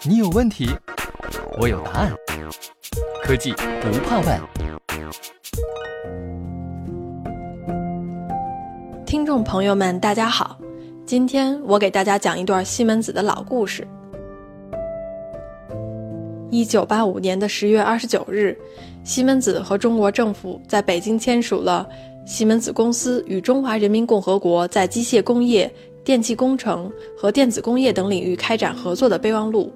你有问题，我有答案。科技不怕问。听众朋友们，大家好，今天我给大家讲一段西门子的老故事。一九八五年的十月二十九日，西门子和中国政府在北京签署了西门子公司与中华人民共和国在机械工业。电气工程和电子工业等领域开展合作的备忘录。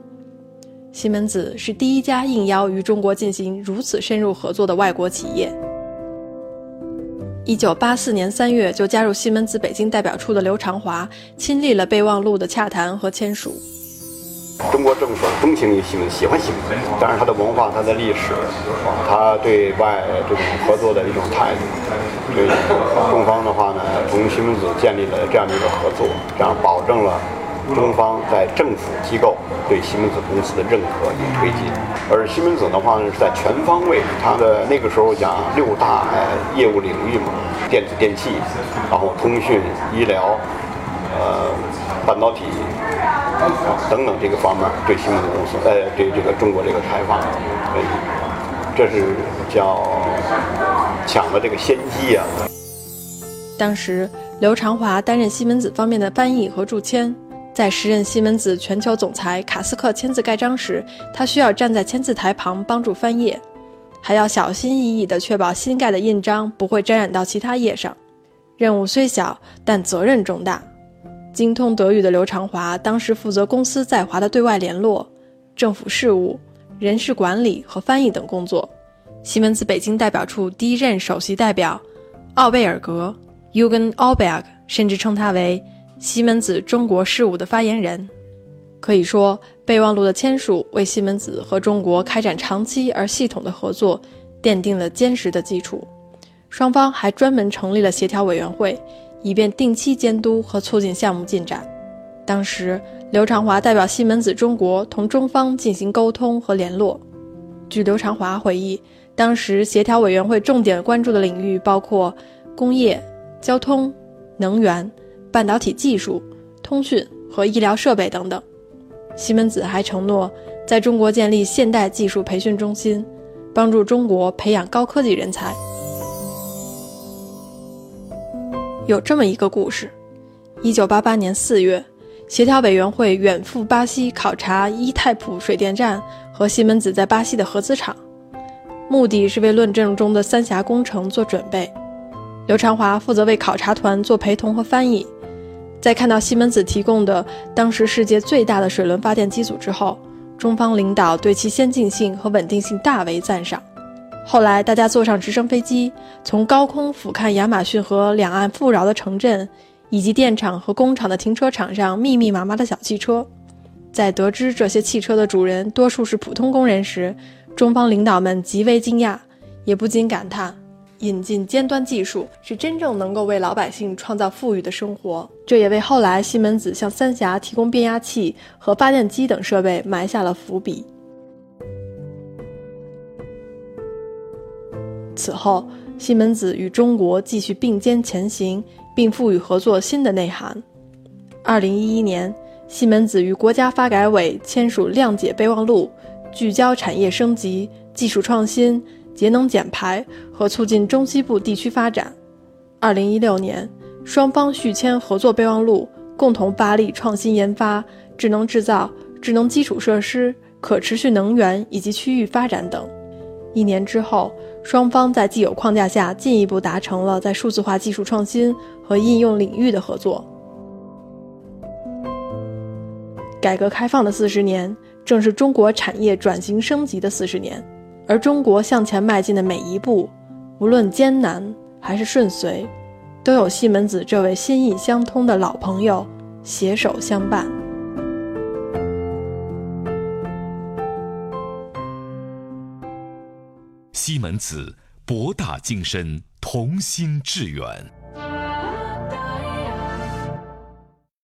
西门子是第一家应邀与中国进行如此深入合作的外国企业。一九八四年三月就加入西门子北京代表处的刘长华亲历了备忘录的洽谈和签署。中国政府钟情于西门，喜欢西门，但是它的文化、它的历史，它对外这种合作的一种态度，所以中方的话呢，同西门子建立了这样的一个合作，这样保证了中方在政府机构对西门子公司的认可与推进。而西门子的话呢，是在全方位，它的那个时候讲六大业务领域嘛，电子电器，然后通讯、医疗，呃，半导体。等等，这个方面对西门子公司，呃，对这个中国这个开放，这是叫抢了这个先机啊。当时，刘长华担任西门子方面的翻译和注签，在时任西门子全球总裁卡斯克签字盖章时，他需要站在签字台旁帮助翻页，还要小心翼翼地确保新盖的印章不会沾染到其他页上。任务虽小，但责任重大。精通德语的刘长华，当时负责公司在华的对外联络、政府事务、人事管理和翻译等工作。西门子北京代表处第一任首席代表奥贝尔格 （Eugen Alberg） 甚至称他为西门子中国事务的发言人。可以说，备忘录的签署为西门子和中国开展长期而系统的合作奠定了坚实的基础。双方还专门成立了协调委员会。以便定期监督和促进项目进展。当时，刘长华代表西门子中国同中方进行沟通和联络。据刘长华回忆，当时协调委员会重点关注的领域包括工业、交通、能源、半导体技术、通讯和医疗设备等等。西门子还承诺在中国建立现代技术培训中心，帮助中国培养高科技人才。有这么一个故事：一九八八年四月，协调委员会远赴巴西考察伊泰普水电站和西门子在巴西的合资厂，目的是为论证中的三峡工程做准备。刘长华负责为考察团做陪同和翻译。在看到西门子提供的当时世界最大的水轮发电机组之后，中方领导对其先进性和稳定性大为赞赏。后来，大家坐上直升飞机，从高空俯瞰亚马逊河两岸富饶的城镇，以及电厂和工厂的停车场上密密麻麻的小汽车。在得知这些汽车的主人多数是普通工人时，中方领导们极为惊讶，也不禁感叹：引进尖端技术是真正能够为老百姓创造富裕的生活。这也为后来西门子向三峡提供变压器和发电机等设备埋下了伏笔。此后，西门子与中国继续并肩前行，并赋予合作新的内涵。二零一一年，西门子与国家发改委签署谅解备忘录，聚焦产业升级、技术创新、节能减排和促进中西部地区发展。二零一六年，双方续签合作备忘录，共同发力创新研发、智能制造、智能基础设施、可持续能源以及区域发展等。一年之后。双方在既有框架下进一步达成了在数字化技术创新和应用领域的合作。改革开放的四十年，正是中国产业转型升级的四十年，而中国向前迈进的每一步，无论艰难还是顺遂，都有西门子这位心意相通的老朋友携手相伴。西门子，博大精深，同心致远。